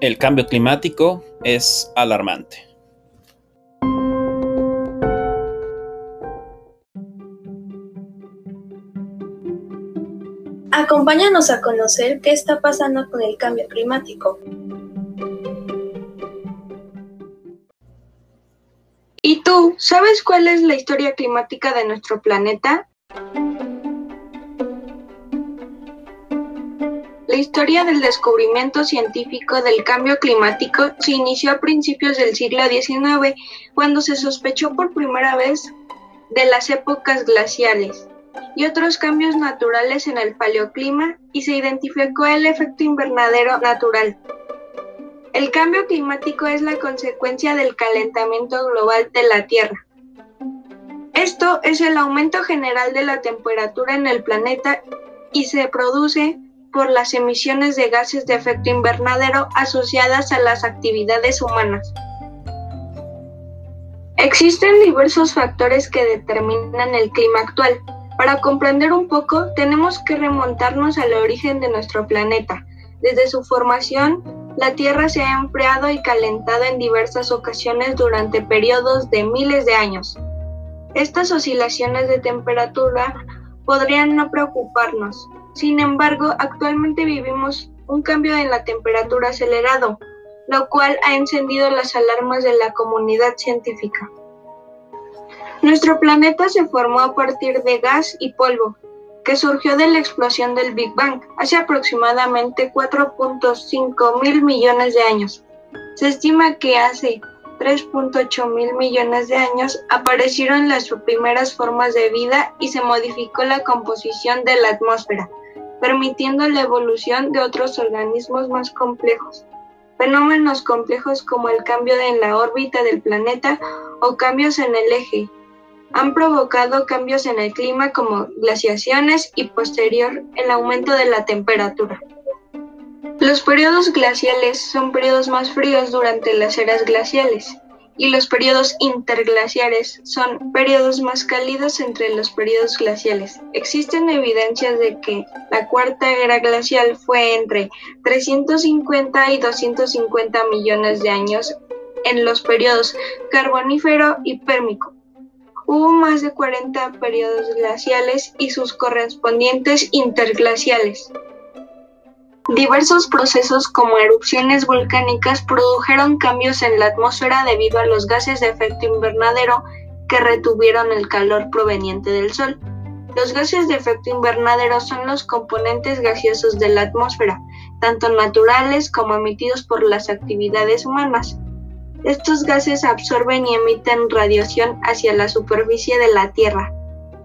El cambio climático es alarmante. Acompáñanos a conocer qué está pasando con el cambio climático. ¿Y tú, sabes cuál es la historia climática de nuestro planeta? Historia del descubrimiento científico del cambio climático se inició a principios del siglo XIX, cuando se sospechó por primera vez de las épocas glaciales y otros cambios naturales en el paleoclima y se identificó el efecto invernadero natural. El cambio climático es la consecuencia del calentamiento global de la Tierra. Esto es el aumento general de la temperatura en el planeta y se produce por las emisiones de gases de efecto invernadero asociadas a las actividades humanas. Existen diversos factores que determinan el clima actual. Para comprender un poco, tenemos que remontarnos al origen de nuestro planeta. Desde su formación, la Tierra se ha enfriado y calentado en diversas ocasiones durante periodos de miles de años. Estas oscilaciones de temperatura podrían no preocuparnos, sin embargo, actualmente vivimos un cambio en la temperatura acelerado, lo cual ha encendido las alarmas de la comunidad científica. Nuestro planeta se formó a partir de gas y polvo, que surgió de la explosión del Big Bang hace aproximadamente 4.5 mil millones de años. Se estima que hace 3.8 mil millones de años aparecieron las primeras formas de vida y se modificó la composición de la atmósfera permitiendo la evolución de otros organismos más complejos. Fenómenos complejos como el cambio en la órbita del planeta o cambios en el eje han provocado cambios en el clima como glaciaciones y posterior el aumento de la temperatura. Los periodos glaciales son periodos más fríos durante las eras glaciales y los periodos interglaciares son periodos más cálidos entre los periodos glaciales. Existen evidencias de que la cuarta era glacial fue entre 350 y 250 millones de años en los periodos carbonífero y pérmico. Hubo más de 40 periodos glaciales y sus correspondientes interglaciales. Diversos procesos como erupciones volcánicas produjeron cambios en la atmósfera debido a los gases de efecto invernadero que retuvieron el calor proveniente del Sol. Los gases de efecto invernadero son los componentes gaseosos de la atmósfera, tanto naturales como emitidos por las actividades humanas. Estos gases absorben y emiten radiación hacia la superficie de la Tierra,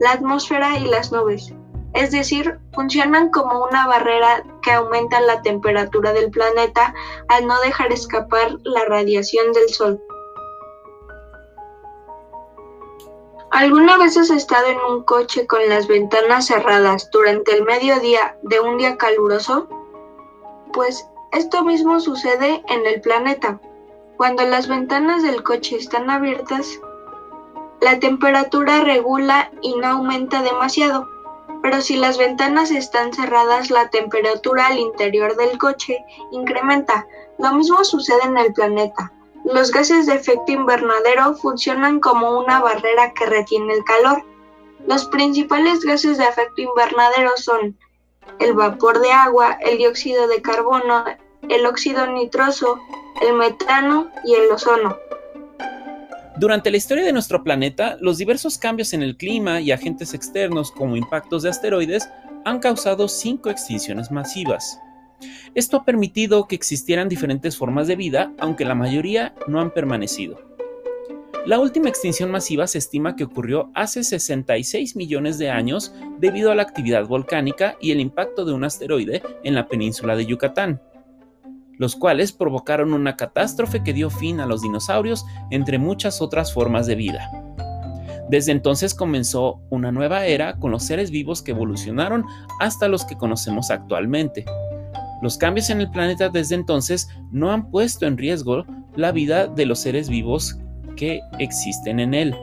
la atmósfera y las nubes es decir, funcionan como una barrera que aumenta la temperatura del planeta al no dejar escapar la radiación del Sol. ¿Alguna vez has estado en un coche con las ventanas cerradas durante el mediodía de un día caluroso? Pues esto mismo sucede en el planeta. Cuando las ventanas del coche están abiertas, la temperatura regula y no aumenta demasiado pero si las ventanas están cerradas la temperatura al interior del coche incrementa. Lo mismo sucede en el planeta. Los gases de efecto invernadero funcionan como una barrera que retiene el calor. Los principales gases de efecto invernadero son el vapor de agua, el dióxido de carbono, el óxido nitroso, el metano y el ozono. Durante la historia de nuestro planeta, los diversos cambios en el clima y agentes externos como impactos de asteroides han causado cinco extinciones masivas. Esto ha permitido que existieran diferentes formas de vida, aunque la mayoría no han permanecido. La última extinción masiva se estima que ocurrió hace 66 millones de años debido a la actividad volcánica y el impacto de un asteroide en la península de Yucatán los cuales provocaron una catástrofe que dio fin a los dinosaurios, entre muchas otras formas de vida. Desde entonces comenzó una nueva era con los seres vivos que evolucionaron hasta los que conocemos actualmente. Los cambios en el planeta desde entonces no han puesto en riesgo la vida de los seres vivos que existen en él.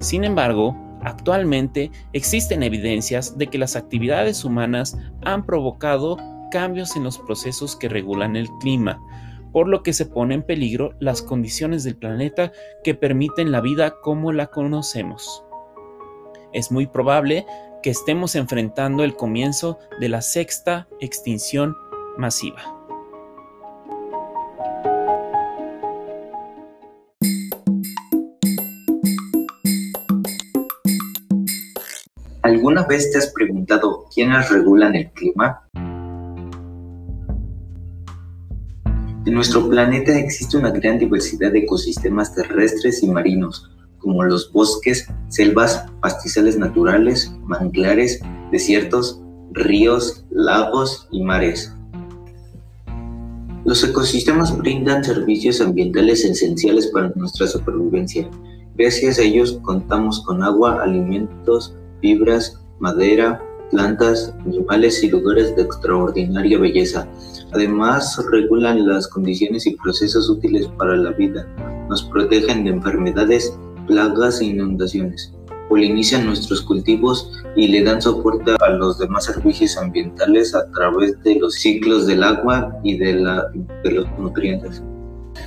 Sin embargo, actualmente existen evidencias de que las actividades humanas han provocado cambios en los procesos que regulan el clima, por lo que se pone en peligro las condiciones del planeta que permiten la vida como la conocemos. Es muy probable que estemos enfrentando el comienzo de la sexta extinción masiva. ¿Alguna vez te has preguntado quiénes regulan el clima? En nuestro planeta existe una gran diversidad de ecosistemas terrestres y marinos, como los bosques, selvas, pastizales naturales, manglares, desiertos, ríos, lagos y mares. Los ecosistemas brindan servicios ambientales esenciales para nuestra supervivencia. Gracias a ellos contamos con agua, alimentos, fibras, madera, plantas, animales y lugares de extraordinaria belleza. Además, regulan las condiciones y procesos útiles para la vida, nos protegen de enfermedades, plagas e inundaciones, polinizan nuestros cultivos y le dan soporte a los demás servicios ambientales a través de los ciclos del agua y de, de los nutrientes.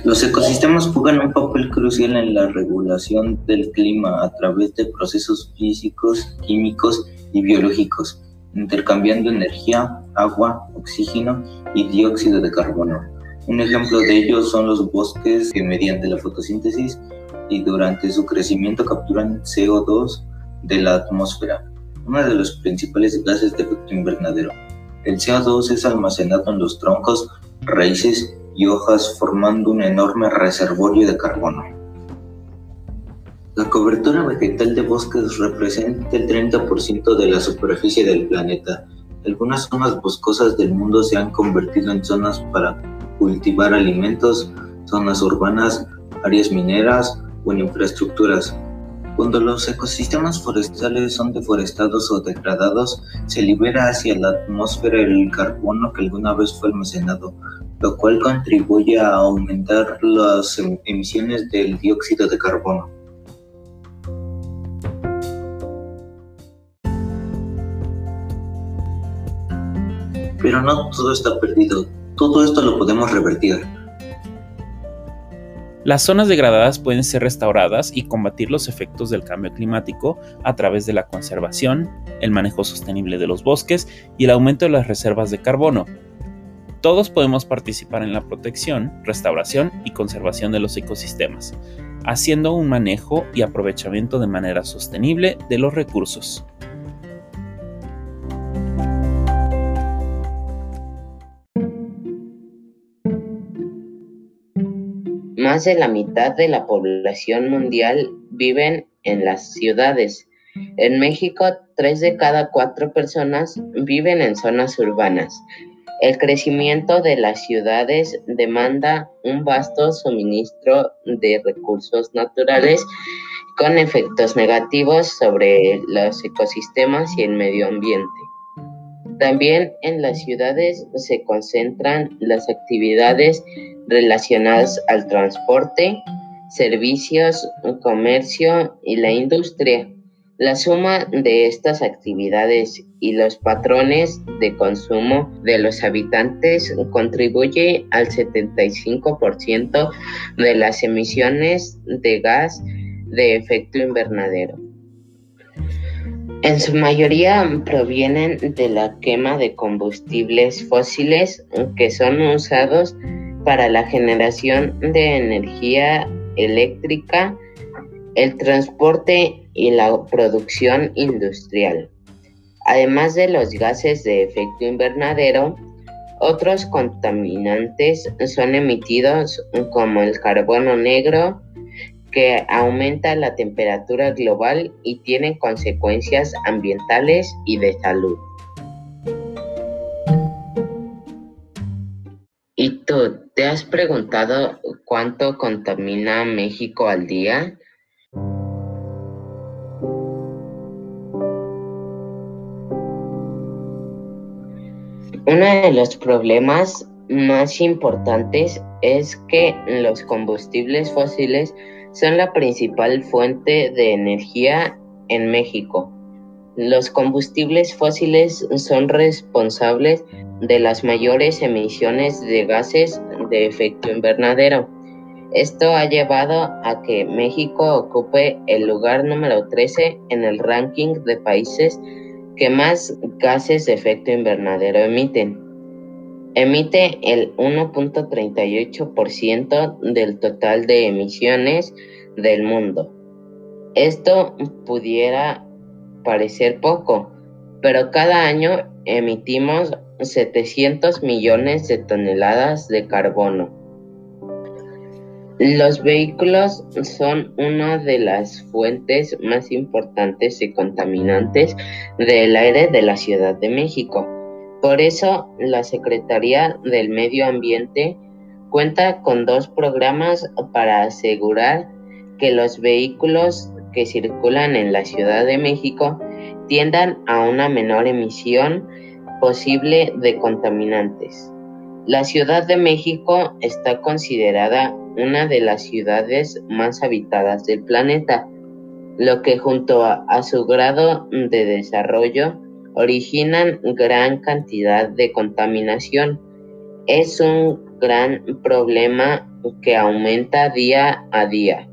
Los ecosistemas juegan un papel crucial en la regulación del clima a través de procesos físicos, químicos y biológicos, intercambiando energía, agua, oxígeno y dióxido de carbono. Un ejemplo de ello son los bosques que mediante la fotosíntesis y durante su crecimiento capturan CO2 de la atmósfera, uno de los principales gases de efecto invernadero. El CO2 es almacenado en los troncos, raíces y hojas formando un enorme reservorio de carbono. La cobertura vegetal de bosques representa el 30% de la superficie del planeta. Algunas zonas boscosas del mundo se han convertido en zonas para cultivar alimentos, zonas urbanas, áreas mineras o en infraestructuras. Cuando los ecosistemas forestales son deforestados o degradados, se libera hacia la atmósfera el carbono que alguna vez fue almacenado, lo cual contribuye a aumentar las em, emisiones del dióxido de carbono. Pero no todo está perdido, todo esto lo podemos revertir. Las zonas degradadas pueden ser restauradas y combatir los efectos del cambio climático a través de la conservación, el manejo sostenible de los bosques y el aumento de las reservas de carbono, todos podemos participar en la protección, restauración y conservación de los ecosistemas, haciendo un manejo y aprovechamiento de manera sostenible de los recursos. Más de la mitad de la población mundial viven en las ciudades. En México, tres de cada cuatro personas viven en zonas urbanas, el crecimiento de las ciudades demanda un vasto suministro de recursos naturales con efectos negativos sobre los ecosistemas y el medio ambiente. También en las ciudades se concentran las actividades relacionadas al transporte, servicios, comercio y la industria. La suma de estas actividades y los patrones de consumo de los habitantes contribuye al 75% de las emisiones de gas de efecto invernadero. En su mayoría provienen de la quema de combustibles fósiles que son usados para la generación de energía eléctrica, el transporte y la producción industrial. Además de los gases de efecto invernadero, otros contaminantes son emitidos como el carbono negro, que aumenta la temperatura global y tiene consecuencias ambientales y de salud. ¿Y tú te has preguntado cuánto contamina México al día? Uno de los problemas más importantes es que los combustibles fósiles son la principal fuente de energía en México. Los combustibles fósiles son responsables de las mayores emisiones de gases de efecto invernadero. Esto ha llevado a que México ocupe el lugar número 13 en el ranking de países que más gases de efecto invernadero emiten. Emite el 1.38% del total de emisiones del mundo. Esto pudiera parecer poco, pero cada año emitimos 700 millones de toneladas de carbono. Los vehículos son una de las fuentes más importantes y contaminantes del aire de la Ciudad de México. Por eso, la Secretaría del Medio Ambiente cuenta con dos programas para asegurar que los vehículos que circulan en la Ciudad de México tiendan a una menor emisión posible de contaminantes. La Ciudad de México está considerada una de las ciudades más habitadas del planeta, lo que junto a, su grado de desarrollo originan gran cantidad de contaminación. Es un gran problema que aumenta día a día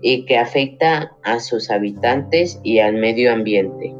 y que afecta a sus habitantes y al medio ambiente.